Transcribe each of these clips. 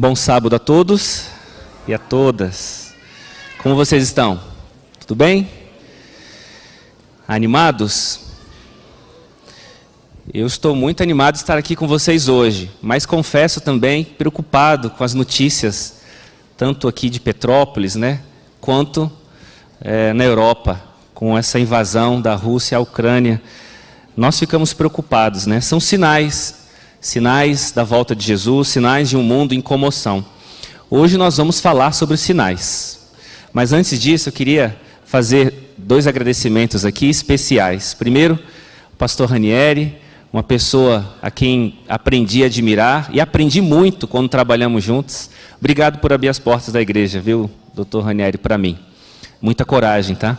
Bom sábado a todos e a todas. Como vocês estão? Tudo bem? Animados? Eu estou muito animado de estar aqui com vocês hoje, mas confesso também preocupado com as notícias, tanto aqui de Petrópolis, né, quanto é, na Europa, com essa invasão da Rússia à Ucrânia. Nós ficamos preocupados, né? São sinais sinais da volta de Jesus, sinais de um mundo em comoção. Hoje nós vamos falar sobre sinais. Mas antes disso, eu queria fazer dois agradecimentos aqui especiais. Primeiro, o pastor Ranieri, uma pessoa a quem aprendi a admirar e aprendi muito quando trabalhamos juntos. Obrigado por abrir as portas da igreja, viu, doutor Ranieri, para mim. Muita coragem, tá?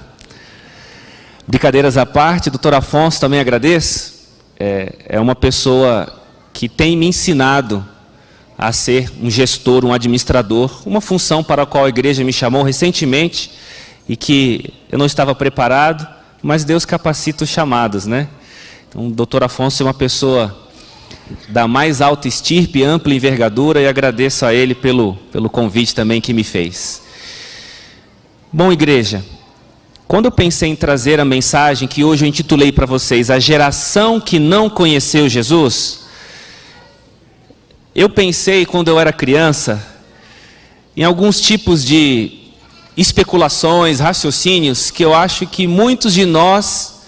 Brincadeiras à parte, doutor Afonso também agradeço. É, é uma pessoa que tem me ensinado a ser um gestor, um administrador, uma função para a qual a igreja me chamou recentemente e que eu não estava preparado, mas Deus capacita os chamados, né? Então, o doutor Afonso é uma pessoa da mais alta estirpe, ampla envergadura e agradeço a ele pelo, pelo convite também que me fez. Bom, igreja, quando eu pensei em trazer a mensagem que hoje eu intitulei para vocês, A Geração que Não Conheceu Jesus, eu pensei, quando eu era criança, em alguns tipos de especulações, raciocínios que eu acho que muitos de nós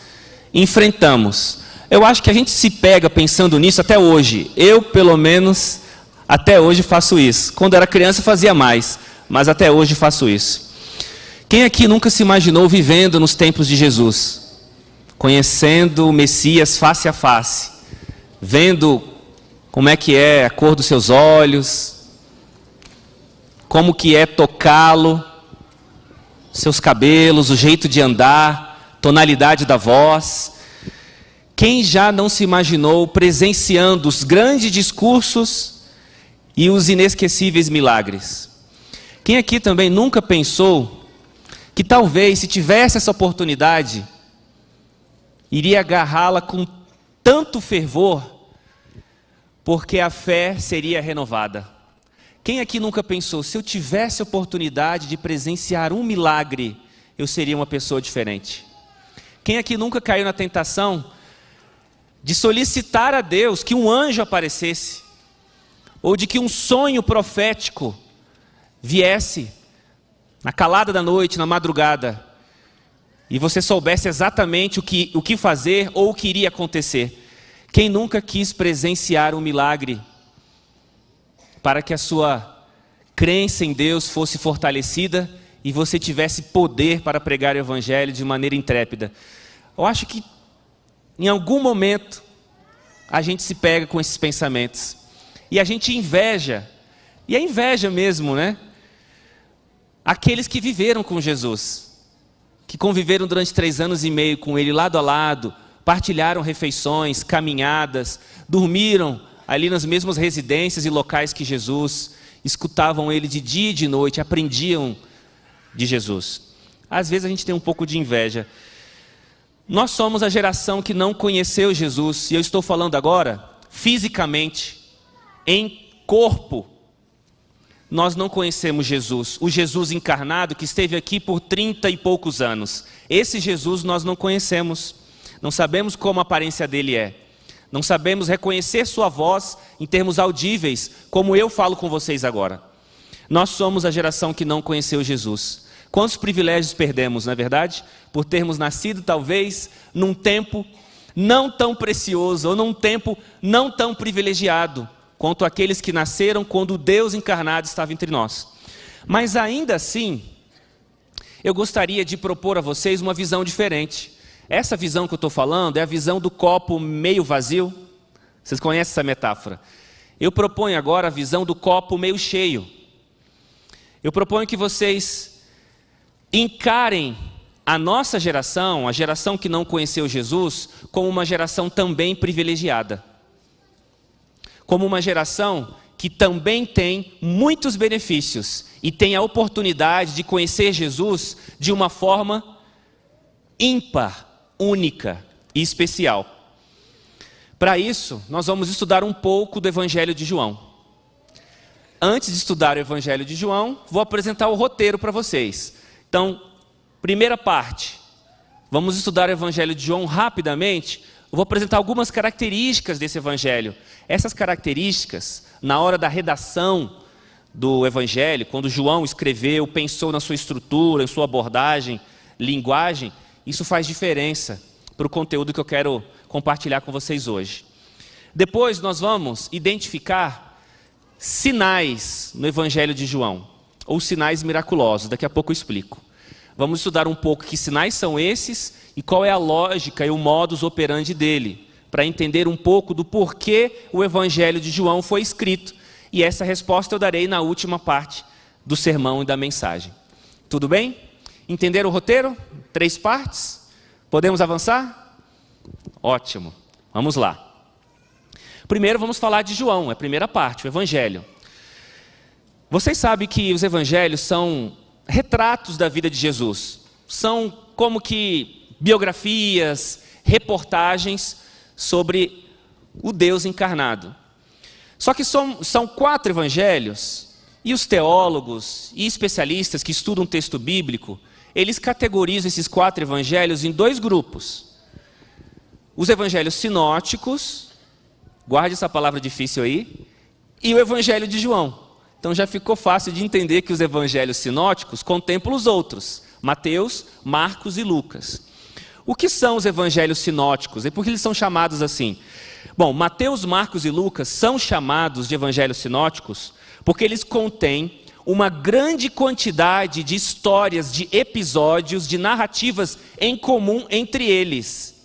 enfrentamos. Eu acho que a gente se pega pensando nisso até hoje. Eu, pelo menos, até hoje faço isso. Quando era criança fazia mais, mas até hoje faço isso. Quem aqui nunca se imaginou vivendo nos tempos de Jesus? Conhecendo o Messias face a face, vendo como é que é a cor dos seus olhos, como que é tocá-lo, seus cabelos, o jeito de andar, tonalidade da voz. Quem já não se imaginou presenciando os grandes discursos e os inesquecíveis milagres? Quem aqui também nunca pensou que talvez, se tivesse essa oportunidade, iria agarrá-la com tanto fervor porque a fé seria renovada. Quem aqui nunca pensou, se eu tivesse oportunidade de presenciar um milagre, eu seria uma pessoa diferente? Quem aqui nunca caiu na tentação de solicitar a Deus que um anjo aparecesse, ou de que um sonho profético viesse na calada da noite, na madrugada, e você soubesse exatamente o que, o que fazer ou o que iria acontecer? Quem nunca quis presenciar um milagre para que a sua crença em Deus fosse fortalecida e você tivesse poder para pregar o Evangelho de maneira intrépida? Eu acho que em algum momento a gente se pega com esses pensamentos e a gente inveja, e é inveja mesmo, né? Aqueles que viveram com Jesus, que conviveram durante três anos e meio com Ele lado a lado, partilharam refeições, caminhadas, dormiram ali nas mesmas residências e locais que Jesus, escutavam ele de dia e de noite, aprendiam de Jesus. Às vezes a gente tem um pouco de inveja. Nós somos a geração que não conheceu Jesus, e eu estou falando agora fisicamente, em corpo. Nós não conhecemos Jesus, o Jesus encarnado que esteve aqui por trinta e poucos anos. Esse Jesus nós não conhecemos. Não sabemos como a aparência dele é. Não sabemos reconhecer sua voz em termos audíveis, como eu falo com vocês agora. Nós somos a geração que não conheceu Jesus. Quantos privilégios perdemos, não é verdade? Por termos nascido, talvez, num tempo não tão precioso, ou num tempo não tão privilegiado, quanto aqueles que nasceram quando Deus encarnado estava entre nós. Mas ainda assim, eu gostaria de propor a vocês uma visão diferente. Essa visão que eu estou falando é a visão do copo meio vazio. Vocês conhecem essa metáfora? Eu proponho agora a visão do copo meio cheio. Eu proponho que vocês encarem a nossa geração, a geração que não conheceu Jesus, como uma geração também privilegiada. Como uma geração que também tem muitos benefícios e tem a oportunidade de conhecer Jesus de uma forma ímpar, única e especial. Para isso, nós vamos estudar um pouco do Evangelho de João. antes de estudar o Evangelho de João, vou apresentar o roteiro para vocês. Então, primeira parte, vamos estudar o Evangelho de João rapidamente. Eu vou apresentar algumas características desse Evangelho. Essas características, na hora da redação do Evangelho, quando João escreveu, pensou na sua estrutura, em sua abordagem, linguagem, isso faz diferença para o conteúdo que eu quero compartilhar com vocês hoje. Depois nós vamos identificar sinais no Evangelho de João, ou sinais miraculosos, daqui a pouco eu explico. Vamos estudar um pouco que sinais são esses e qual é a lógica e o modus operandi dele, para entender um pouco do porquê o Evangelho de João foi escrito. E essa resposta eu darei na última parte do sermão e da mensagem. Tudo bem? Entenderam o roteiro? Três partes? Podemos avançar? Ótimo. Vamos lá. Primeiro vamos falar de João, é a primeira parte, o Evangelho. Vocês sabem que os Evangelhos são retratos da vida de Jesus. São como que biografias, reportagens sobre o Deus encarnado. Só que são, são quatro evangelhos, e os teólogos e especialistas que estudam o texto bíblico, eles categorizam esses quatro evangelhos em dois grupos. Os evangelhos sinóticos, Guarde essa palavra difícil aí. E o Evangelho de João. Então já ficou fácil de entender que os evangelhos sinóticos contemplam os outros: Mateus, Marcos e Lucas. O que são os evangelhos sinóticos e por que eles são chamados assim? Bom, Mateus, Marcos e Lucas são chamados de evangelhos sinóticos porque eles contêm uma grande quantidade de histórias, de episódios, de narrativas em comum entre eles.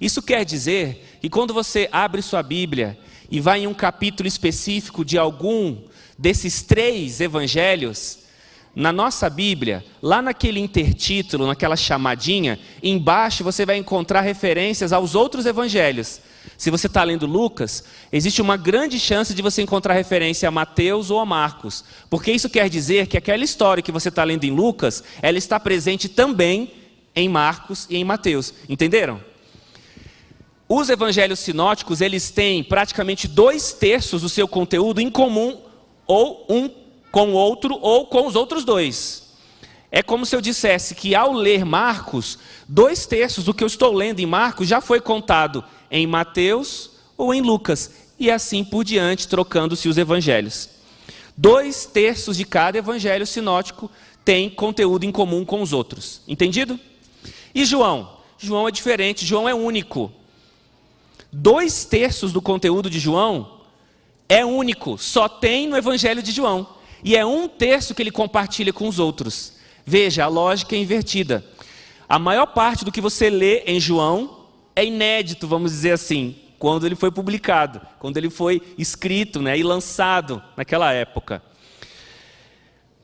Isso quer dizer e quando você abre sua Bíblia e vai em um capítulo específico de algum desses três evangelhos, na nossa Bíblia, lá naquele intertítulo, naquela chamadinha, embaixo você vai encontrar referências aos outros evangelhos. Se você está lendo Lucas, existe uma grande chance de você encontrar referência a Mateus ou a Marcos, porque isso quer dizer que aquela história que você está lendo em Lucas, ela está presente também em Marcos e em Mateus. Entenderam? Os evangelhos sinóticos, eles têm praticamente dois terços do seu conteúdo em comum, ou um com o outro, ou com os outros dois. É como se eu dissesse que ao ler Marcos, dois terços do que eu estou lendo em Marcos já foi contado em Mateus ou em Lucas, e assim por diante, trocando-se os evangelhos. Dois terços de cada evangelho sinótico tem conteúdo em comum com os outros. Entendido? E João? João é diferente, João é único. Dois terços do conteúdo de João é único, só tem no Evangelho de João. E é um terço que ele compartilha com os outros. Veja, a lógica é invertida. A maior parte do que você lê em João é inédito, vamos dizer assim, quando ele foi publicado, quando ele foi escrito né, e lançado naquela época.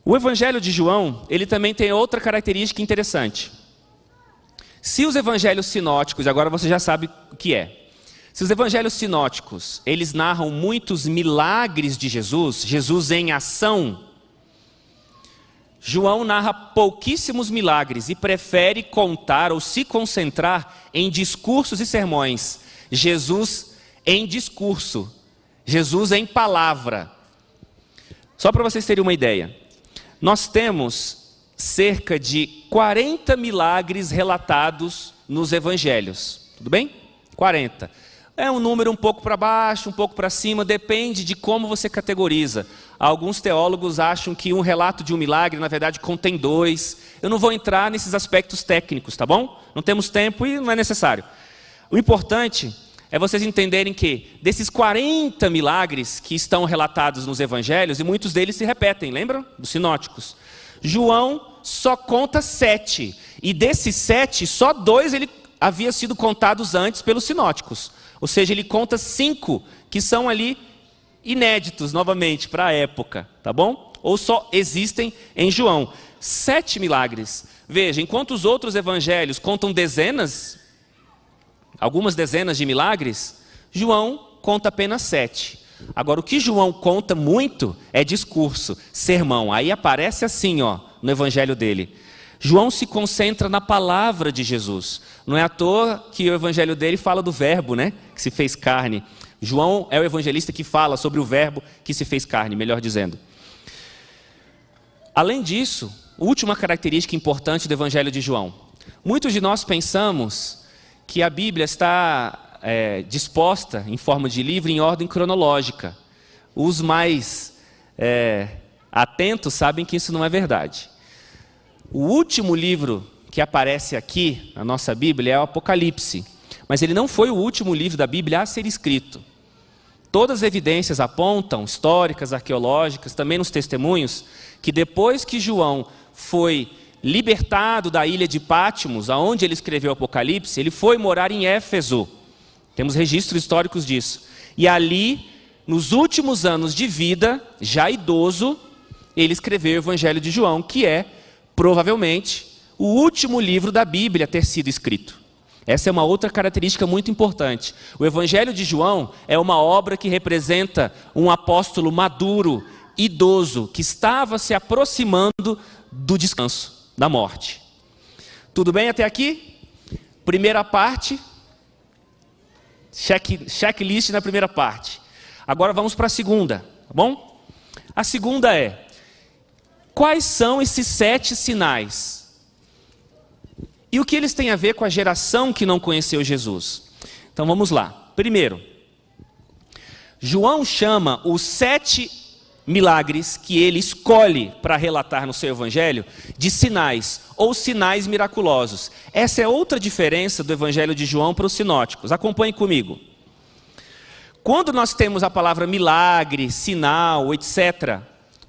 O Evangelho de João, ele também tem outra característica interessante. Se os evangelhos sinóticos, agora você já sabe o que é, se os evangelhos sinóticos, eles narram muitos milagres de Jesus, Jesus em ação, João narra pouquíssimos milagres e prefere contar ou se concentrar em discursos e sermões. Jesus em discurso, Jesus em palavra. Só para vocês terem uma ideia, nós temos cerca de 40 milagres relatados nos evangelhos. Tudo bem? 40. É um número um pouco para baixo, um pouco para cima, depende de como você categoriza. Alguns teólogos acham que um relato de um milagre, na verdade, contém dois. Eu não vou entrar nesses aspectos técnicos, tá bom? Não temos tempo e não é necessário. O importante é vocês entenderem que desses 40 milagres que estão relatados nos evangelhos, e muitos deles se repetem, lembram? Dos sinóticos. João só conta sete. E desses sete, só dois ele havia sido contados antes pelos sinóticos. Ou seja, ele conta cinco que são ali inéditos novamente para a época, tá bom? Ou só existem em João. Sete milagres. Veja, enquanto os outros evangelhos contam dezenas, algumas dezenas de milagres, João conta apenas sete. Agora, o que João conta muito é discurso, sermão. Aí aparece assim, ó, no evangelho dele. João se concentra na palavra de Jesus. Não é à toa que o evangelho dele fala do verbo, né? Que se fez carne. João é o evangelista que fala sobre o verbo que se fez carne, melhor dizendo. Além disso, última característica importante do Evangelho de João. Muitos de nós pensamos que a Bíblia está é, disposta em forma de livro em ordem cronológica. Os mais é, atentos sabem que isso não é verdade. O último livro que aparece aqui na nossa Bíblia é o Apocalipse, mas ele não foi o último livro da Bíblia a ser escrito. Todas as evidências apontam, históricas, arqueológicas, também nos testemunhos, que depois que João foi libertado da ilha de Pátimos, aonde ele escreveu o Apocalipse, ele foi morar em Éfeso. Temos registros históricos disso. E ali, nos últimos anos de vida, já idoso, ele escreveu o Evangelho de João, que é, provavelmente, o último livro da Bíblia a ter sido escrito. Essa é uma outra característica muito importante. O Evangelho de João é uma obra que representa um apóstolo maduro, idoso, que estava se aproximando do descanso, da morte. Tudo bem até aqui? Primeira parte, check, checklist na primeira parte. Agora vamos para a segunda, tá bom? A segunda é: quais são esses sete sinais? E o que eles têm a ver com a geração que não conheceu Jesus? Então vamos lá. Primeiro, João chama os sete milagres que ele escolhe para relatar no seu evangelho de sinais ou sinais miraculosos. Essa é outra diferença do evangelho de João para os sinóticos. Acompanhe comigo. Quando nós temos a palavra milagre, sinal, etc.,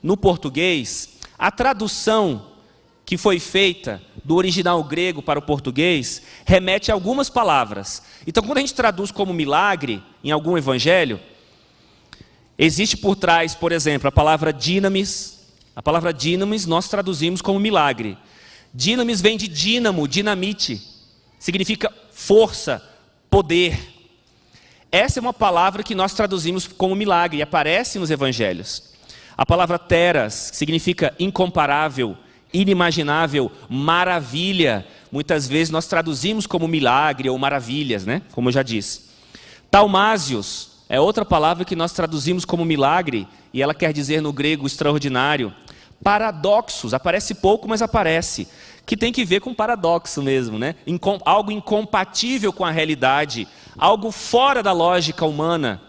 no português, a tradução que foi feita do original grego para o português remete a algumas palavras. Então, quando a gente traduz como milagre em algum evangelho, existe por trás, por exemplo, a palavra dinamis. A palavra dinamis nós traduzimos como milagre. Dinamis vem de dínamo, dinamite. Significa força, poder. Essa é uma palavra que nós traduzimos como milagre e aparece nos evangelhos. A palavra teras significa incomparável, inimaginável, maravilha. Muitas vezes nós traduzimos como milagre ou maravilhas, né? Como eu já disse. Talmásios é outra palavra que nós traduzimos como milagre e ela quer dizer no grego extraordinário. Paradoxos, aparece pouco, mas aparece. Que tem que ver com paradoxo mesmo, né? Algo incompatível com a realidade, algo fora da lógica humana.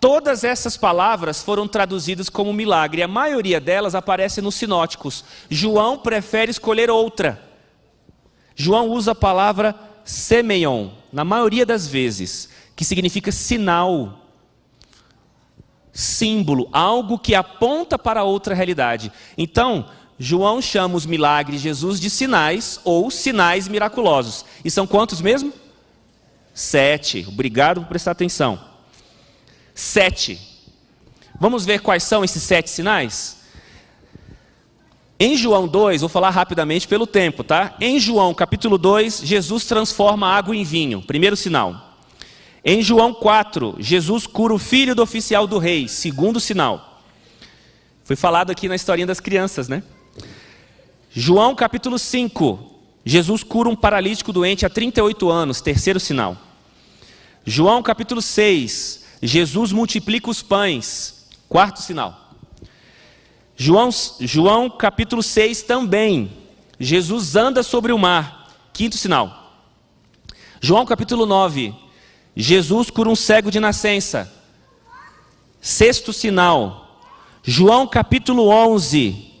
Todas essas palavras foram traduzidas como milagre, a maioria delas aparece nos sinóticos. João prefere escolher outra. João usa a palavra semeion, na maioria das vezes, que significa sinal, símbolo, algo que aponta para outra realidade. Então, João chama os milagres de Jesus de sinais ou sinais miraculosos. E são quantos mesmo? Sete. Obrigado por prestar atenção sete. Vamos ver quais são esses sete sinais? Em João 2, vou falar rapidamente pelo tempo, tá? Em João capítulo 2, Jesus transforma água em vinho, primeiro sinal. Em João 4, Jesus cura o filho do oficial do rei, segundo sinal. Foi falado aqui na historinha das crianças, né? João capítulo 5, Jesus cura um paralítico doente há 38 anos, terceiro sinal. João capítulo 6, Jesus multiplica os pães. Quarto sinal. João, João capítulo 6 também. Jesus anda sobre o mar. Quinto sinal. João capítulo 9. Jesus cura um cego de nascença. Sexto sinal. João capítulo 11.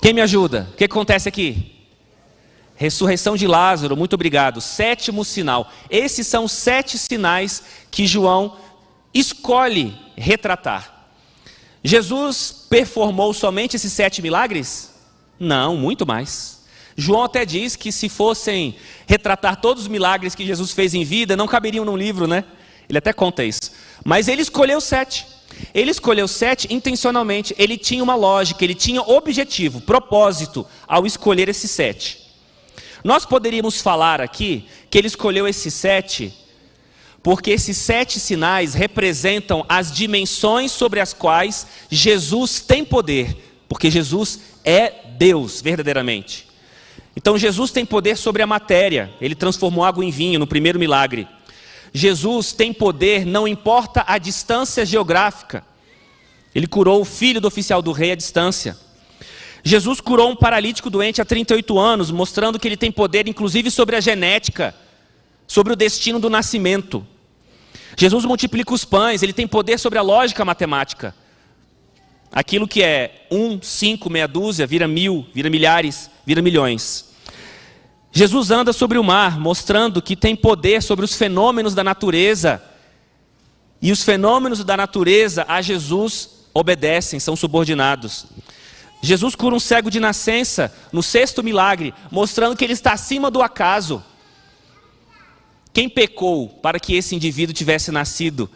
Quem me ajuda? O que acontece aqui? Ressurreição de Lázaro, muito obrigado. Sétimo sinal. Esses são sete sinais que João escolhe retratar. Jesus performou somente esses sete milagres? Não, muito mais. João até diz que se fossem retratar todos os milagres que Jesus fez em vida, não caberiam num livro, né? Ele até conta isso. Mas ele escolheu sete. Ele escolheu sete intencionalmente. Ele tinha uma lógica, ele tinha objetivo, propósito ao escolher esses sete. Nós poderíamos falar aqui que ele escolheu esses sete porque esses sete sinais representam as dimensões sobre as quais Jesus tem poder, porque Jesus é Deus verdadeiramente. Então Jesus tem poder sobre a matéria, ele transformou água em vinho no primeiro milagre. Jesus tem poder, não importa a distância geográfica. Ele curou o filho do oficial do rei à distância. Jesus curou um paralítico doente há 38 anos, mostrando que ele tem poder, inclusive, sobre a genética, sobre o destino do nascimento. Jesus multiplica os pães, ele tem poder sobre a lógica matemática. Aquilo que é um, cinco, meia dúzia, vira mil, vira milhares, vira milhões. Jesus anda sobre o mar, mostrando que tem poder sobre os fenômenos da natureza. E os fenômenos da natureza a Jesus obedecem, são subordinados. Jesus cura um cego de nascença no sexto milagre, mostrando que ele está acima do acaso. Quem pecou para que esse indivíduo tivesse nascido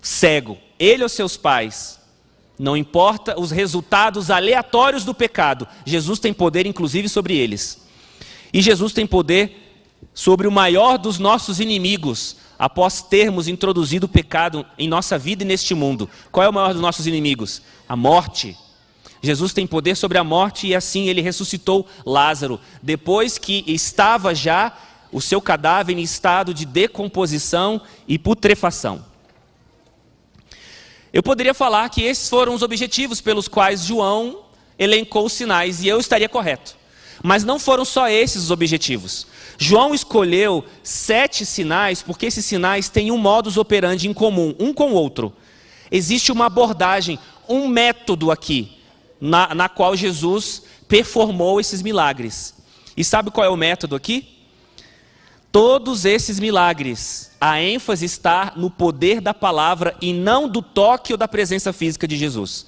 cego? Ele ou seus pais? Não importa os resultados aleatórios do pecado, Jesus tem poder inclusive sobre eles. E Jesus tem poder sobre o maior dos nossos inimigos, após termos introduzido o pecado em nossa vida e neste mundo. Qual é o maior dos nossos inimigos? A morte. Jesus tem poder sobre a morte e assim ele ressuscitou Lázaro, depois que estava já o seu cadáver em estado de decomposição e putrefação. Eu poderia falar que esses foram os objetivos pelos quais João elencou os sinais, e eu estaria correto. Mas não foram só esses os objetivos. João escolheu sete sinais porque esses sinais têm um modus operandi em comum, um com o outro. Existe uma abordagem, um método aqui, na, na qual Jesus performou esses milagres. E sabe qual é o método aqui? Todos esses milagres, a ênfase está no poder da palavra e não do toque ou da presença física de Jesus.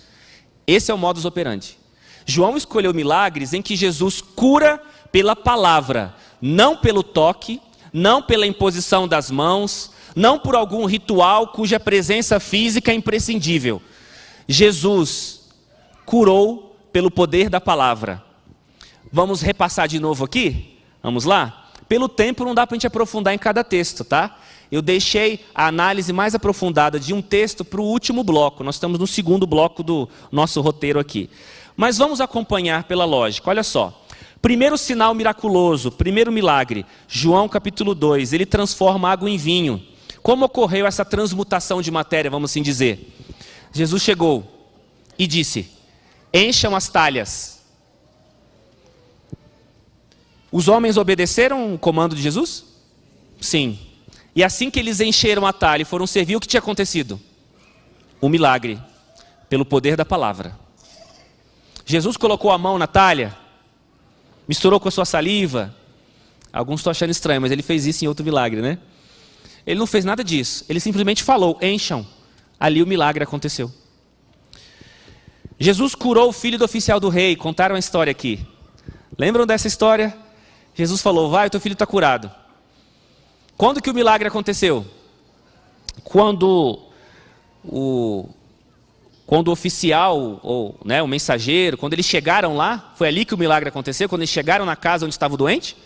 Esse é o modus operandi. João escolheu milagres em que Jesus cura pela palavra, não pelo toque, não pela imposição das mãos, não por algum ritual cuja presença física é imprescindível. Jesus curou pelo poder da palavra. Vamos repassar de novo aqui? Vamos lá? Pelo tempo não dá para a gente aprofundar em cada texto, tá? Eu deixei a análise mais aprofundada de um texto para o último bloco. Nós estamos no segundo bloco do nosso roteiro aqui. Mas vamos acompanhar pela lógica. Olha só. Primeiro sinal miraculoso, primeiro milagre, João capítulo 2, ele transforma água em vinho. Como ocorreu essa transmutação de matéria, vamos assim dizer? Jesus chegou e disse: Encham as talhas os homens obedeceram o comando de Jesus? Sim. E assim que eles encheram a talha e foram servir, o que tinha acontecido? O milagre, pelo poder da palavra. Jesus colocou a mão na talha, misturou com a sua saliva. Alguns estão achando estranho, mas ele fez isso em outro milagre, né? Ele não fez nada disso. Ele simplesmente falou: encham. Ali o milagre aconteceu. Jesus curou o filho do oficial do rei. Contaram a história aqui. Lembram dessa história? Jesus falou: Vai, o teu filho está curado. Quando que o milagre aconteceu? Quando o, quando o oficial, ou né, o mensageiro, quando eles chegaram lá, foi ali que o milagre aconteceu? Quando eles chegaram na casa onde estava o doente?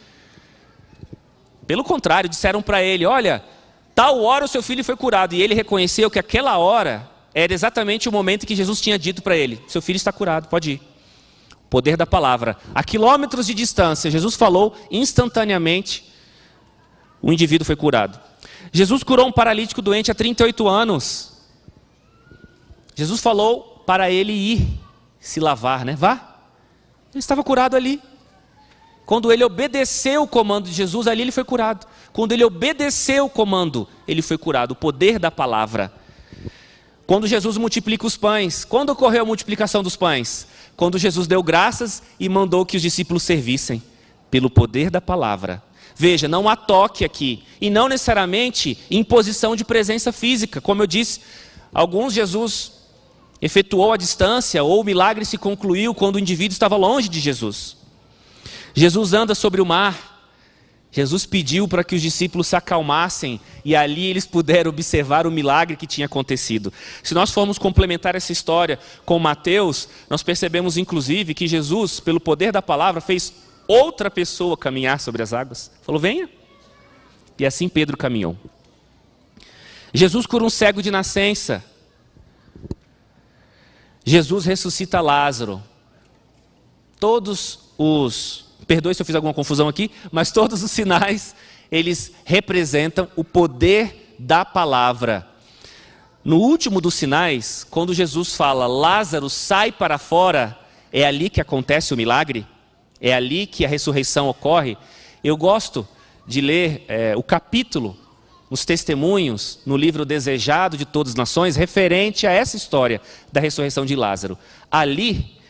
Pelo contrário, disseram para ele: Olha, tal hora o seu filho foi curado. E ele reconheceu que aquela hora era exatamente o momento que Jesus tinha dito para ele: Seu filho está curado, pode ir. Poder da palavra. A quilômetros de distância, Jesus falou instantaneamente, o indivíduo foi curado. Jesus curou um paralítico doente há 38 anos. Jesus falou para ele ir se lavar, né? Vá. Ele estava curado ali. Quando ele obedeceu o comando de Jesus, ali ele foi curado. Quando ele obedeceu o comando, ele foi curado. O poder da palavra. Quando Jesus multiplica os pães, quando ocorreu a multiplicação dos pães? quando Jesus deu graças e mandou que os discípulos servissem, pelo poder da palavra. Veja, não há toque aqui, e não necessariamente imposição de presença física. Como eu disse, alguns Jesus efetuou a distância, ou o milagre se concluiu quando o indivíduo estava longe de Jesus. Jesus anda sobre o mar, Jesus pediu para que os discípulos se acalmassem e ali eles puderam observar o milagre que tinha acontecido. Se nós formos complementar essa história com Mateus, nós percebemos inclusive que Jesus, pelo poder da palavra, fez outra pessoa caminhar sobre as águas. Falou: venha. E assim Pedro caminhou. Jesus cura um cego de nascença. Jesus ressuscita Lázaro. Todos os perdoe se eu fiz alguma confusão aqui, mas todos os sinais, eles representam o poder da palavra. No último dos sinais, quando Jesus fala, Lázaro sai para fora, é ali que acontece o milagre, é ali que a ressurreição ocorre. Eu gosto de ler é, o capítulo, os testemunhos, no livro Desejado de Todas as Nações, referente a essa história da ressurreição de Lázaro. Ali,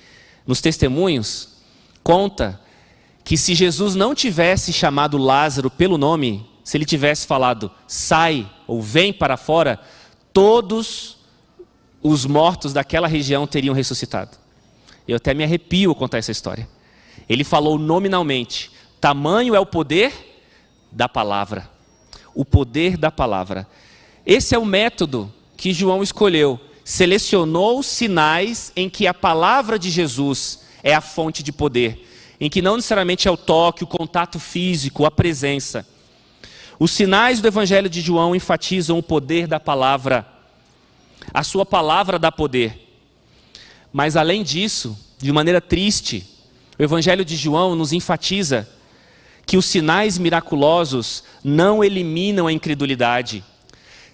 nos testemunhos, conta que se Jesus não tivesse chamado Lázaro pelo nome, se ele tivesse falado sai ou vem para fora, todos os mortos daquela região teriam ressuscitado. Eu até me arrepio ao contar essa história. Ele falou nominalmente: tamanho é o poder da palavra. O poder da palavra. Esse é o método que João escolheu. Selecionou sinais em que a palavra de Jesus é a fonte de poder, em que não necessariamente é o toque, o contato físico, a presença. Os sinais do Evangelho de João enfatizam o poder da palavra. A sua palavra dá poder. Mas além disso, de maneira triste, o Evangelho de João nos enfatiza que os sinais miraculosos não eliminam a incredulidade,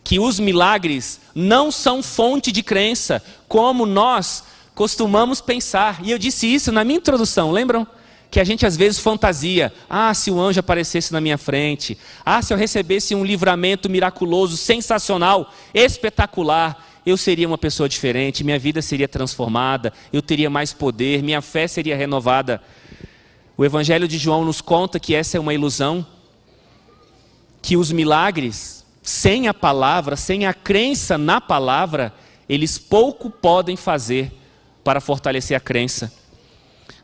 que os milagres não são fonte de crença, como nós costumamos pensar. E eu disse isso na minha introdução, lembram? Que a gente às vezes fantasia: ah, se o anjo aparecesse na minha frente, ah, se eu recebesse um livramento miraculoso, sensacional, espetacular, eu seria uma pessoa diferente, minha vida seria transformada, eu teria mais poder, minha fé seria renovada. O Evangelho de João nos conta que essa é uma ilusão, que os milagres, sem a palavra, sem a crença na palavra, eles pouco podem fazer para fortalecer a crença.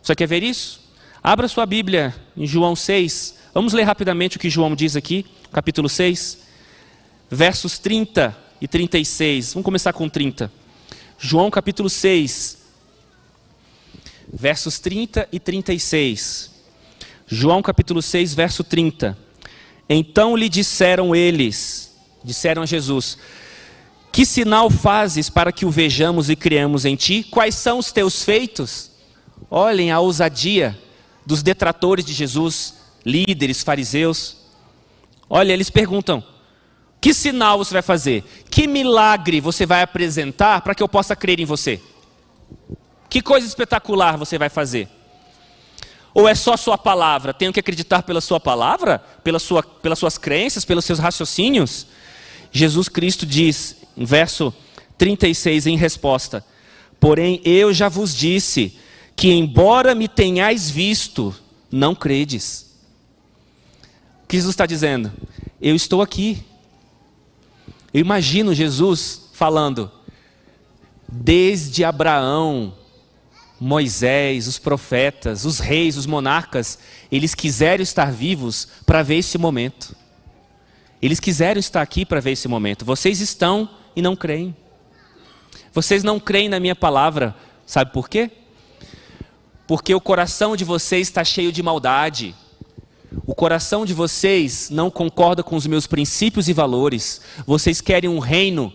Você quer ver isso? Abra sua Bíblia em João 6. Vamos ler rapidamente o que João diz aqui, capítulo 6, versos 30 e 36. Vamos começar com 30. João capítulo 6, versos 30 e 36. João capítulo 6, verso 30. Então lhe disseram eles, disseram a Jesus: Que sinal fazes para que o vejamos e criamos em ti? Quais são os teus feitos? Olhem a ousadia dos detratores de Jesus, líderes, fariseus. Olha, eles perguntam: que sinal você vai fazer? Que milagre você vai apresentar para que eu possa crer em você? Que coisa espetacular você vai fazer? Ou é só sua palavra? Tenho que acreditar pela sua palavra? Pela sua, pelas suas crenças? Pelos seus raciocínios? Jesus Cristo diz, em verso 36, em resposta: Porém, eu já vos disse que, embora me tenhais visto, não credes. O que Jesus está dizendo? Eu estou aqui, eu imagino Jesus falando, desde Abraão, Moisés, os profetas, os reis, os monarcas, eles quiseram estar vivos para ver esse momento. Eles quiseram estar aqui para ver esse momento. Vocês estão e não creem. Vocês não creem na minha palavra. Sabe por quê? Porque o coração de vocês está cheio de maldade. O coração de vocês não concorda com os meus princípios e valores. Vocês querem um reino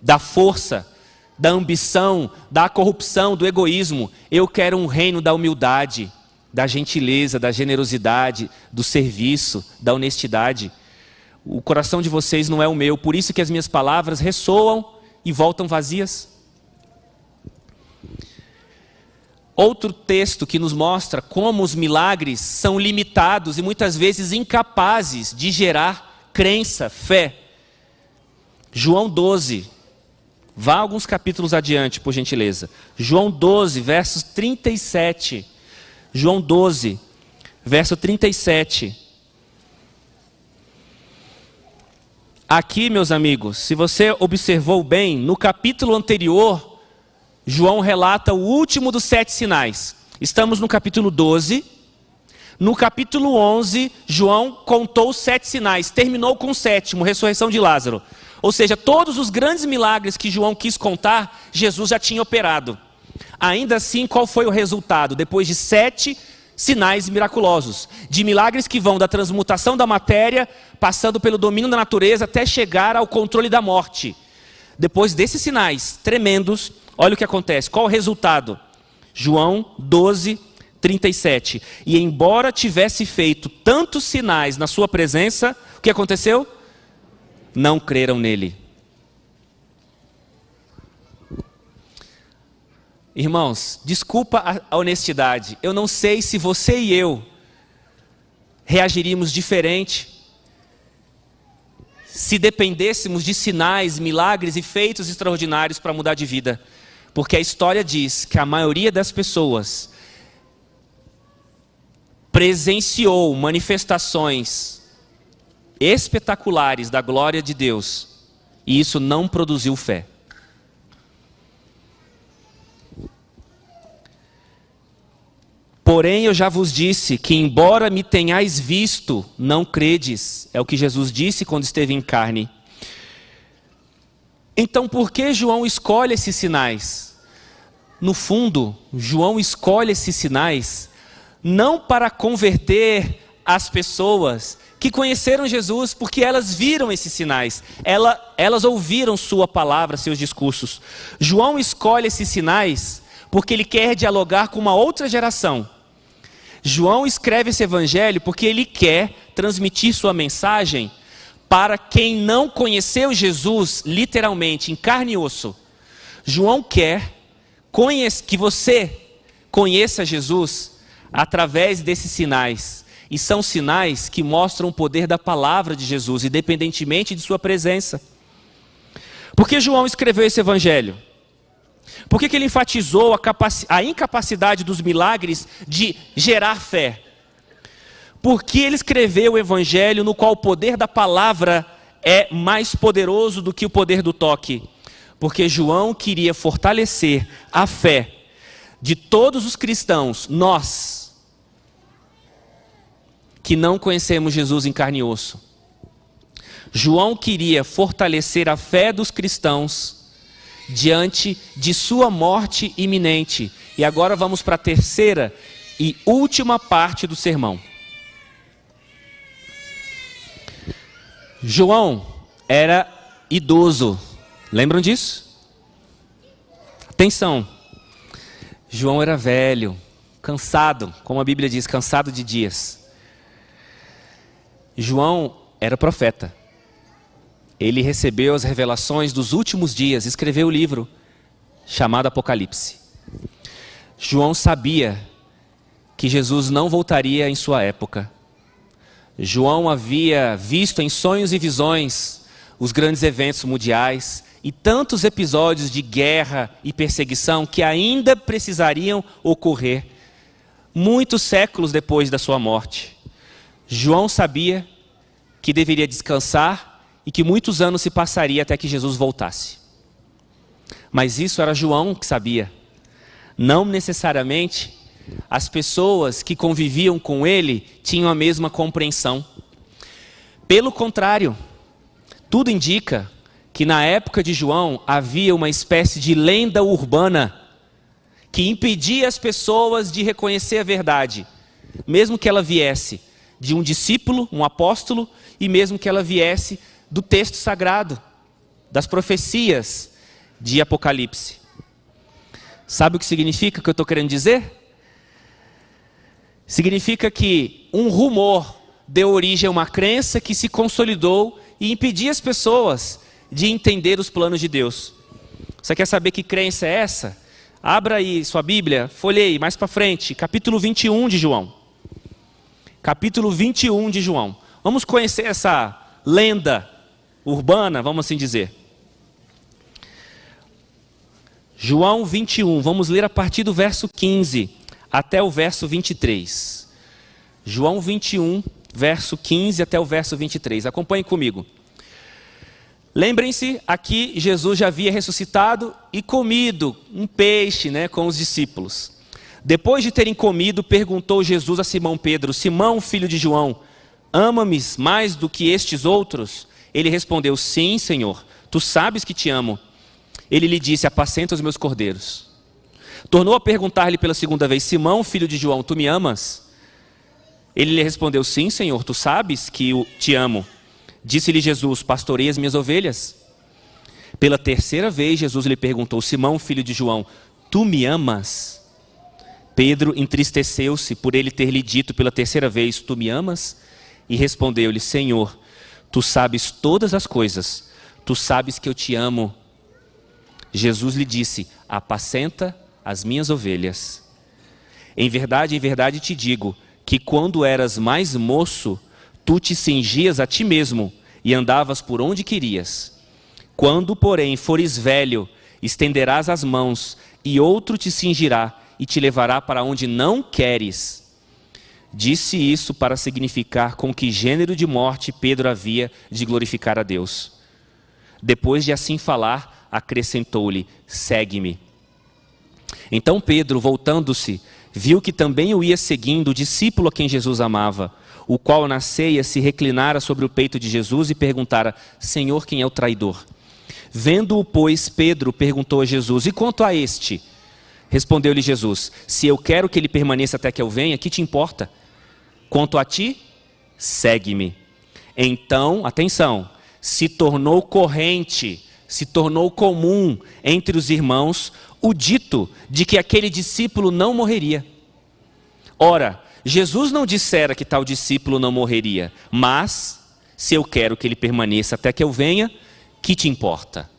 da força, da ambição, da corrupção, do egoísmo. Eu quero um reino da humildade, da gentileza, da generosidade, do serviço, da honestidade. O coração de vocês não é o meu, por isso que as minhas palavras ressoam e voltam vazias. Outro texto que nos mostra como os milagres são limitados e muitas vezes incapazes de gerar crença, fé. João 12. Vá alguns capítulos adiante, por gentileza. João 12, versos 37. João 12, verso 37. Aqui, meus amigos, se você observou bem, no capítulo anterior, João relata o último dos sete sinais. Estamos no capítulo 12. No capítulo 11, João contou sete sinais, terminou com o sétimo, ressurreição de Lázaro. Ou seja, todos os grandes milagres que João quis contar, Jesus já tinha operado. Ainda assim, qual foi o resultado? Depois de sete sinais miraculosos, de milagres que vão da transmutação da matéria, passando pelo domínio da natureza, até chegar ao controle da morte. Depois desses sinais tremendos, Olha o que acontece, qual o resultado? João 12, 37. E embora tivesse feito tantos sinais na sua presença, o que aconteceu? Não creram nele. Irmãos, desculpa a, honestidade, eu não sei se você e eu reagiríamos diferente se dependêssemos de sinais, milagres e feitos extraordinários para mudar de vida. Porque a história diz que a maioria das pessoas presenciou manifestações espetaculares da glória de Deus e isso não produziu fé. Porém, eu já vos disse que, embora me tenhais visto, não credes. É o que Jesus disse quando esteve em carne. Então, por que João escolhe esses sinais? No fundo, João escolhe esses sinais não para converter as pessoas que conheceram Jesus porque elas viram esses sinais, Ela, elas ouviram Sua palavra, seus discursos. João escolhe esses sinais porque ele quer dialogar com uma outra geração João escreve esse evangelho porque ele quer transmitir sua mensagem para quem não conheceu Jesus literalmente, em carne e osso. João quer que você conheça Jesus através desses sinais. E são sinais que mostram o poder da palavra de Jesus, independentemente de sua presença. Por que João escreveu esse evangelho? Por que, que ele enfatizou a, a incapacidade dos milagres de gerar fé? Porque ele escreveu o evangelho no qual o poder da palavra é mais poderoso do que o poder do toque. Porque João queria fortalecer a fé de todos os cristãos, nós, que não conhecemos Jesus em carne e osso. João queria fortalecer a fé dos cristãos diante de sua morte iminente. E agora vamos para a terceira e última parte do sermão. João era idoso. Lembram disso? Atenção. João era velho, cansado, como a Bíblia diz, cansado de dias. João era profeta ele recebeu as revelações dos últimos dias, escreveu o livro chamado Apocalipse. João sabia que Jesus não voltaria em sua época. João havia visto em sonhos e visões os grandes eventos mundiais e tantos episódios de guerra e perseguição que ainda precisariam ocorrer muitos séculos depois da sua morte. João sabia que deveria descansar e que muitos anos se passaria até que Jesus voltasse. Mas isso era João que sabia. Não necessariamente as pessoas que conviviam com ele tinham a mesma compreensão. Pelo contrário, tudo indica que na época de João havia uma espécie de lenda urbana que impedia as pessoas de reconhecer a verdade, mesmo que ela viesse de um discípulo, um apóstolo, e mesmo que ela viesse do texto sagrado, das profecias de Apocalipse. Sabe o que significa que eu estou querendo dizer? Significa que um rumor deu origem a uma crença que se consolidou e impedia as pessoas de entender os planos de Deus. Você quer saber que crença é essa? Abra aí sua Bíblia, folheie mais para frente, capítulo 21 de João. Capítulo 21 de João. Vamos conhecer essa lenda urbana, vamos assim dizer. João 21, vamos ler a partir do verso 15 até o verso 23. João 21, verso 15 até o verso 23. Acompanhe comigo. Lembrem-se, aqui Jesus já havia ressuscitado e comido um peixe né, com os discípulos. Depois de terem comido, perguntou Jesus a Simão Pedro: Simão, filho de João, ama-me mais do que estes outros? Ele respondeu: Sim, Senhor, tu sabes que te amo. Ele lhe disse: Apacenta os meus cordeiros. Tornou a perguntar-lhe pela segunda vez: Simão, filho de João, tu me amas? Ele lhe respondeu: Sim, Senhor, tu sabes que eu te amo. Disse-lhe Jesus: Pastorei as minhas ovelhas. Pela terceira vez, Jesus lhe perguntou: Simão, filho de João, tu me amas? Pedro entristeceu-se por ele ter lhe dito pela terceira vez: Tu me amas? E respondeu-lhe: Senhor, Tu sabes todas as coisas, tu sabes que eu te amo. Jesus lhe disse: Apacenta as minhas ovelhas. Em verdade, em verdade te digo que quando eras mais moço, tu te cingias a ti mesmo e andavas por onde querias. Quando, porém, fores velho, estenderás as mãos e outro te cingirá e te levará para onde não queres. Disse isso para significar com que gênero de morte Pedro havia de glorificar a Deus. Depois de assim falar, acrescentou-lhe: Segue-me. Então Pedro, voltando-se, viu que também o ia seguindo o discípulo a quem Jesus amava, o qual na ceia se reclinara sobre o peito de Jesus e perguntara: Senhor, quem é o traidor? Vendo-o, pois, Pedro perguntou a Jesus: E quanto a este? Respondeu-lhe Jesus: Se eu quero que ele permaneça até que eu venha, que te importa? Quanto a ti, segue-me. Então, atenção, se tornou corrente, se tornou comum entre os irmãos o dito de que aquele discípulo não morreria. Ora, Jesus não dissera que tal discípulo não morreria, mas se eu quero que ele permaneça até que eu venha, que te importa?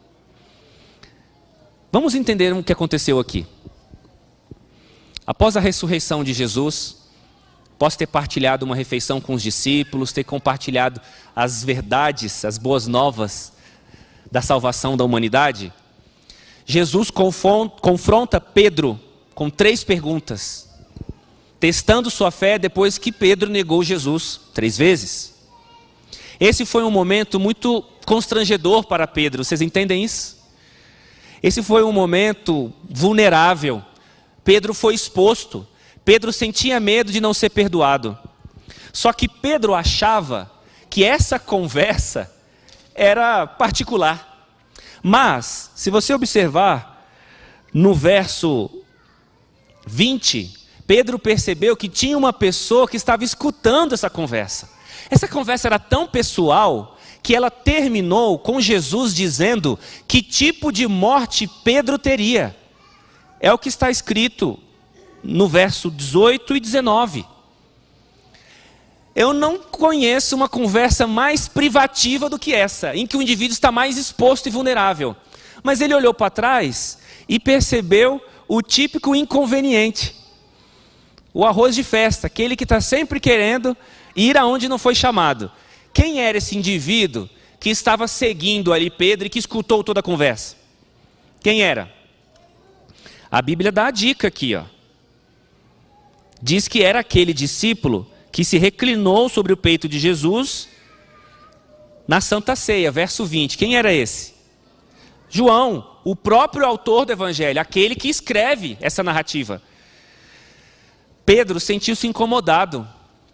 Vamos entender o que aconteceu aqui. Após a ressurreição de Jesus, posso ter partilhado uma refeição com os discípulos, ter compartilhado as verdades, as boas novas da salvação da humanidade. Jesus confronta Pedro com três perguntas, testando sua fé depois que Pedro negou Jesus três vezes. Esse foi um momento muito constrangedor para Pedro, vocês entendem isso? Esse foi um momento vulnerável Pedro foi exposto. Pedro sentia medo de não ser perdoado. Só que Pedro achava que essa conversa era particular. Mas, se você observar no verso 20, Pedro percebeu que tinha uma pessoa que estava escutando essa conversa. Essa conversa era tão pessoal que ela terminou com Jesus dizendo que tipo de morte Pedro teria. É o que está escrito no verso 18 e 19. Eu não conheço uma conversa mais privativa do que essa, em que o indivíduo está mais exposto e vulnerável. Mas ele olhou para trás e percebeu o típico inconveniente. O arroz de festa, aquele que está sempre querendo ir aonde não foi chamado. Quem era esse indivíduo que estava seguindo ali Pedro e que escutou toda a conversa? Quem era? A Bíblia dá a dica aqui, ó. Diz que era aquele discípulo que se reclinou sobre o peito de Jesus na Santa Ceia, verso 20. Quem era esse? João, o próprio autor do evangelho, aquele que escreve essa narrativa. Pedro sentiu-se incomodado,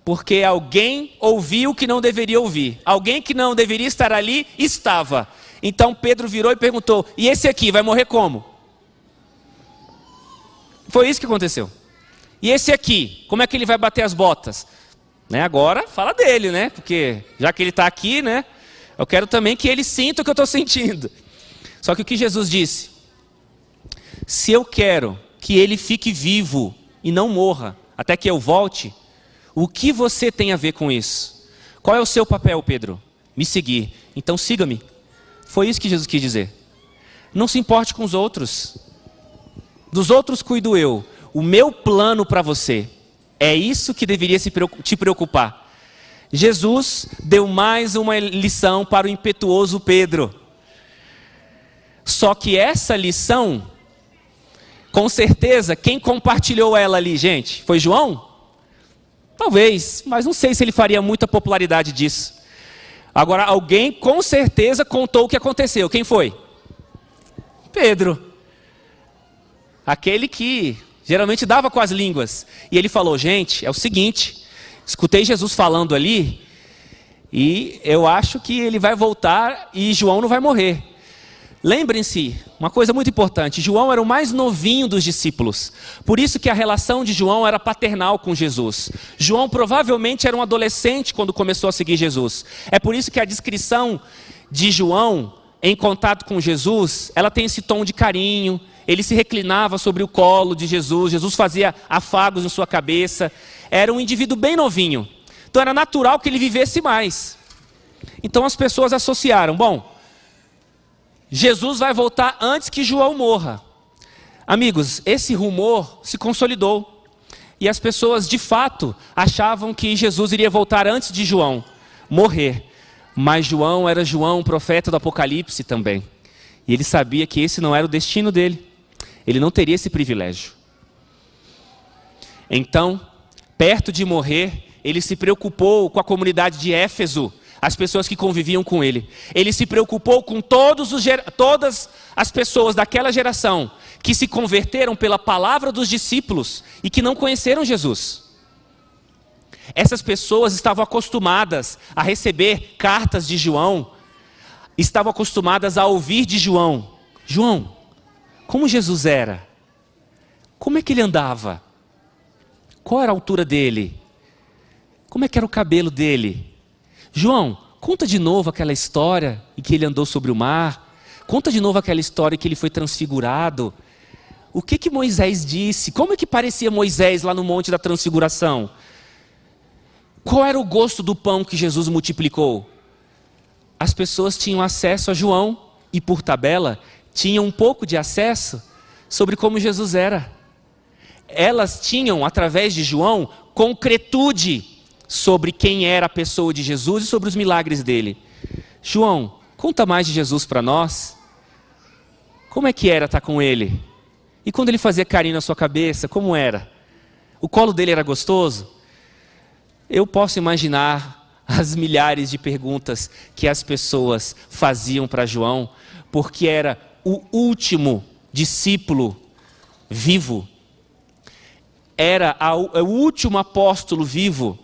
porque alguém ouviu o que não deveria ouvir. Alguém que não deveria estar ali estava. Então Pedro virou e perguntou: "E esse aqui vai morrer como?" Foi isso que aconteceu. E esse aqui, como é que ele vai bater as botas? Né, agora fala dele, né? Porque já que ele está aqui, né? Eu quero também que ele sinta o que eu estou sentindo. Só que o que Jesus disse? Se eu quero que ele fique vivo e não morra até que eu volte, o que você tem a ver com isso? Qual é o seu papel, Pedro? Me seguir. Então siga-me. Foi isso que Jesus quis dizer. Não se importe com os outros. Dos outros cuido eu. O meu plano para você. É isso que deveria te preocupar. Jesus deu mais uma lição para o impetuoso Pedro. Só que essa lição, com certeza, quem compartilhou ela ali, gente? Foi João? Talvez, mas não sei se ele faria muita popularidade disso. Agora, alguém com certeza contou o que aconteceu. Quem foi? Pedro aquele que geralmente dava com as línguas. E ele falou: Gente, é o seguinte, escutei Jesus falando ali, e eu acho que ele vai voltar e João não vai morrer. Lembrem-se, uma coisa muito importante: João era o mais novinho dos discípulos, por isso que a relação de João era paternal com Jesus. João provavelmente era um adolescente quando começou a seguir Jesus. É por isso que a descrição de João em contato com Jesus, ela tem esse tom de carinho, ele se reclinava sobre o colo de Jesus, Jesus fazia afagos em sua cabeça. Era um indivíduo bem novinho. Então era natural que ele vivesse mais. Então as pessoas associaram: bom, Jesus vai voltar antes que João morra. Amigos, esse rumor se consolidou. E as pessoas, de fato, achavam que Jesus iria voltar antes de João morrer. Mas João era João, profeta do Apocalipse também. E ele sabia que esse não era o destino dele. Ele não teria esse privilégio. Então, perto de morrer, ele se preocupou com a comunidade de Éfeso, as pessoas que conviviam com ele. Ele se preocupou com os, todas as pessoas daquela geração que se converteram pela palavra dos discípulos e que não conheceram Jesus. Essas pessoas estavam acostumadas a receber cartas de João, estavam acostumadas a ouvir de João: João, como Jesus era? Como é que ele andava? Qual era a altura dele? Como é que era o cabelo dele? João, conta de novo aquela história em que ele andou sobre o mar. Conta de novo aquela história em que ele foi transfigurado. O que que Moisés disse? Como é que parecia Moisés lá no monte da transfiguração? Qual era o gosto do pão que Jesus multiplicou? As pessoas tinham acesso a João e, por tabela, tinham um pouco de acesso sobre como Jesus era. Elas tinham, através de João, concretude sobre quem era a pessoa de Jesus e sobre os milagres dele. João, conta mais de Jesus para nós. Como é que era estar com ele? E quando ele fazia carinho na sua cabeça, como era? O colo dele era gostoso? Eu posso imaginar as milhares de perguntas que as pessoas faziam para João, porque era o último discípulo vivo, era o último apóstolo vivo,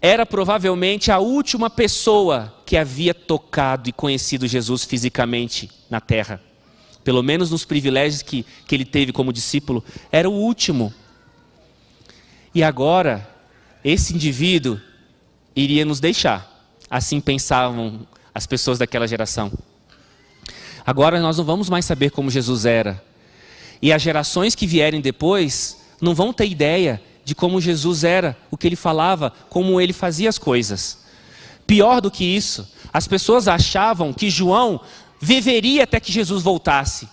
era provavelmente a última pessoa que havia tocado e conhecido Jesus fisicamente na terra. Pelo menos nos privilégios que, que ele teve como discípulo, era o último. E agora, esse indivíduo iria nos deixar. Assim pensavam as pessoas daquela geração. Agora nós não vamos mais saber como Jesus era. E as gerações que vierem depois não vão ter ideia de como Jesus era, o que ele falava, como ele fazia as coisas. Pior do que isso, as pessoas achavam que João viveria até que Jesus voltasse.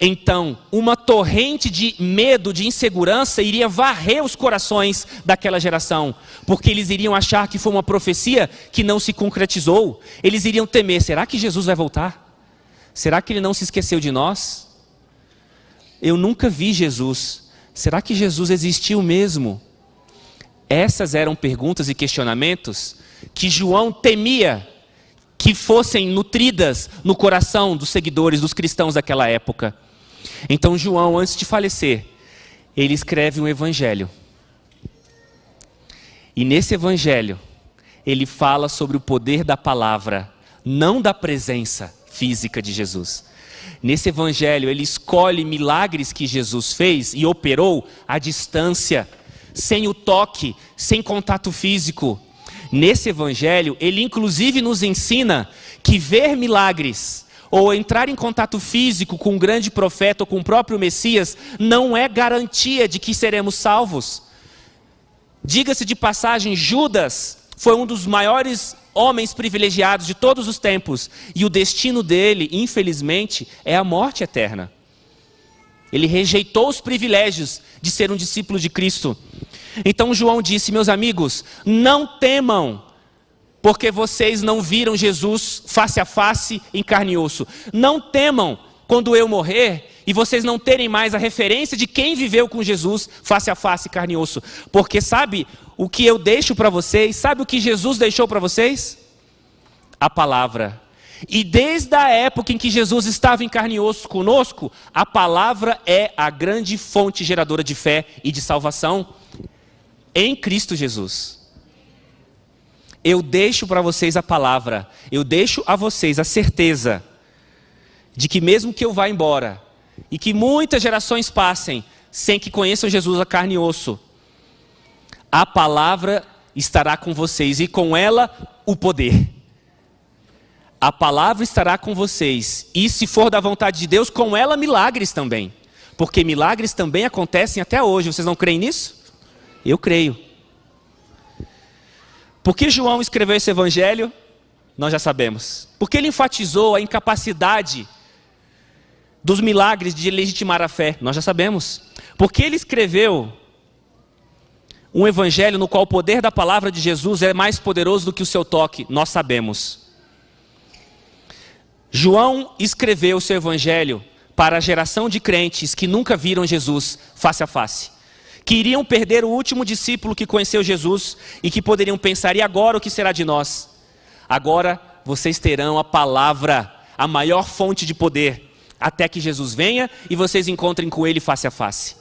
Então, uma torrente de medo, de insegurança iria varrer os corações daquela geração, porque eles iriam achar que foi uma profecia que não se concretizou. Eles iriam temer: será que Jesus vai voltar? Será que ele não se esqueceu de nós? Eu nunca vi Jesus. Será que Jesus existiu mesmo? Essas eram perguntas e questionamentos que João temia que fossem nutridas no coração dos seguidores, dos cristãos daquela época. Então, João, antes de falecer, ele escreve um evangelho. E nesse evangelho, ele fala sobre o poder da palavra, não da presença física de Jesus. Nesse evangelho, ele escolhe milagres que Jesus fez e operou à distância, sem o toque, sem contato físico. Nesse evangelho, ele inclusive nos ensina que ver milagres ou entrar em contato físico com um grande profeta ou com o próprio Messias não é garantia de que seremos salvos. Diga-se de passagem, Judas foi um dos maiores homens privilegiados de todos os tempos, e o destino dele, infelizmente, é a morte eterna. Ele rejeitou os privilégios de ser um discípulo de Cristo. Então João disse: Meus amigos, não temam, porque vocês não viram Jesus face a face em carne e osso. Não temam quando eu morrer e vocês não terem mais a referência de quem viveu com Jesus face a face, carne e osso. Porque sabe o que eu deixo para vocês? Sabe o que Jesus deixou para vocês? A palavra. E desde a época em que Jesus estava em carne e osso conosco, a palavra é a grande fonte geradora de fé e de salvação em Cristo Jesus. Eu deixo para vocês a palavra, eu deixo a vocês a certeza de que mesmo que eu vá embora e que muitas gerações passem sem que conheçam Jesus a carne e osso, a palavra estará com vocês e com ela o poder. A palavra estará com vocês e se for da vontade de Deus, com ela milagres também. Porque milagres também acontecem até hoje. Vocês não creem nisso? Eu creio. Por que João escreveu esse evangelho? Nós já sabemos. Porque ele enfatizou a incapacidade dos milagres de legitimar a fé? Nós já sabemos. Porque ele escreveu um evangelho no qual o poder da palavra de Jesus é mais poderoso do que o seu toque, nós sabemos. João escreveu o seu evangelho para a geração de crentes que nunca viram Jesus face a face. Que iriam perder o último discípulo que conheceu Jesus e que poderiam pensar: e agora o que será de nós? Agora vocês terão a palavra, a maior fonte de poder, até que Jesus venha e vocês encontrem com ele face a face.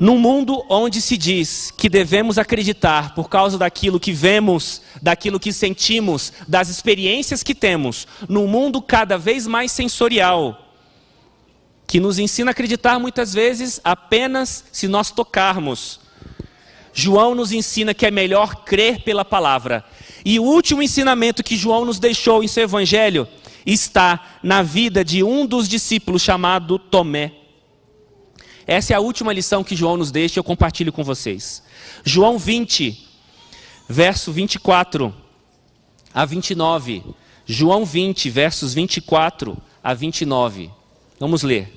Num mundo onde se diz que devemos acreditar por causa daquilo que vemos, daquilo que sentimos, das experiências que temos, num mundo cada vez mais sensorial, que nos ensina a acreditar muitas vezes apenas se nós tocarmos. João nos ensina que é melhor crer pela palavra. E o último ensinamento que João nos deixou em seu evangelho está na vida de um dos discípulos chamado Tomé. Essa é a última lição que João nos deixa e eu compartilho com vocês. João 20, verso 24 a 29. João 20, versos 24 a 29. Vamos ler.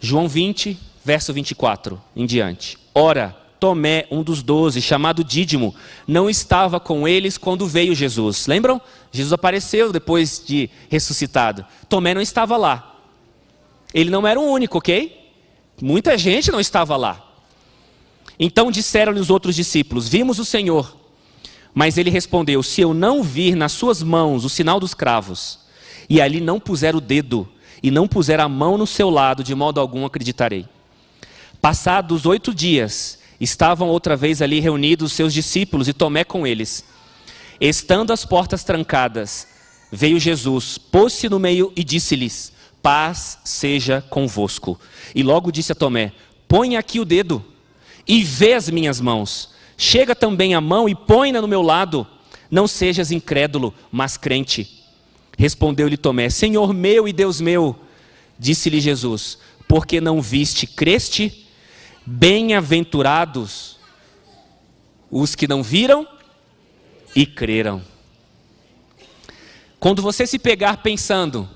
João 20, verso 24 em diante. Ora, Tomé, um dos doze, chamado Dídimo, não estava com eles quando veio Jesus. Lembram? Jesus apareceu depois de ressuscitado. Tomé não estava lá. Ele não era o único, ok? Muita gente não estava lá. Então disseram-lhe os outros discípulos: Vimos o Senhor. Mas ele respondeu: Se eu não vir nas suas mãos o sinal dos cravos, e ali não puser o dedo, e não puser a mão no seu lado, de modo algum acreditarei. Passados oito dias, estavam outra vez ali reunidos os seus discípulos e Tomé com eles. Estando as portas trancadas, veio Jesus, pôs-se no meio e disse-lhes: paz seja convosco. E logo disse a Tomé: Põe aqui o dedo e vê as minhas mãos. Chega também a mão e põe-na no meu lado. Não sejas incrédulo, mas crente. Respondeu-lhe Tomé: Senhor meu e Deus meu. Disse-lhe Jesus: Porque não viste, creste? Bem-aventurados os que não viram e creram. Quando você se pegar pensando,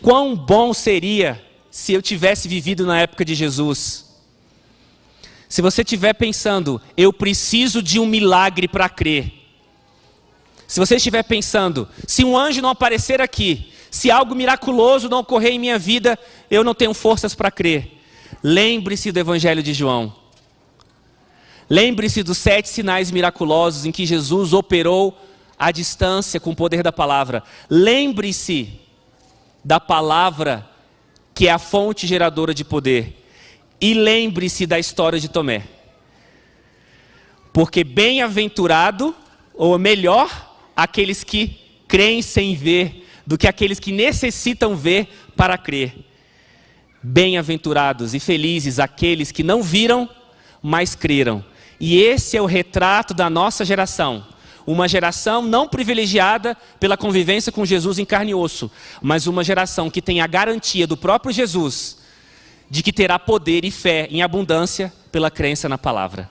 Quão bom seria se eu tivesse vivido na época de Jesus. Se você estiver pensando, eu preciso de um milagre para crer. Se você estiver pensando, se um anjo não aparecer aqui, se algo miraculoso não ocorrer em minha vida, eu não tenho forças para crer. Lembre-se do Evangelho de João. Lembre-se dos sete sinais miraculosos em que Jesus operou à distância com o poder da palavra. Lembre-se da palavra que é a fonte geradora de poder. E lembre-se da história de Tomé. Porque bem-aventurado, ou melhor, aqueles que creem sem ver, do que aqueles que necessitam ver para crer. Bem-aventurados e felizes aqueles que não viram, mas creram. E esse é o retrato da nossa geração uma geração não privilegiada pela convivência com Jesus em carne e osso, mas uma geração que tem a garantia do próprio Jesus de que terá poder e fé em abundância pela crença na palavra.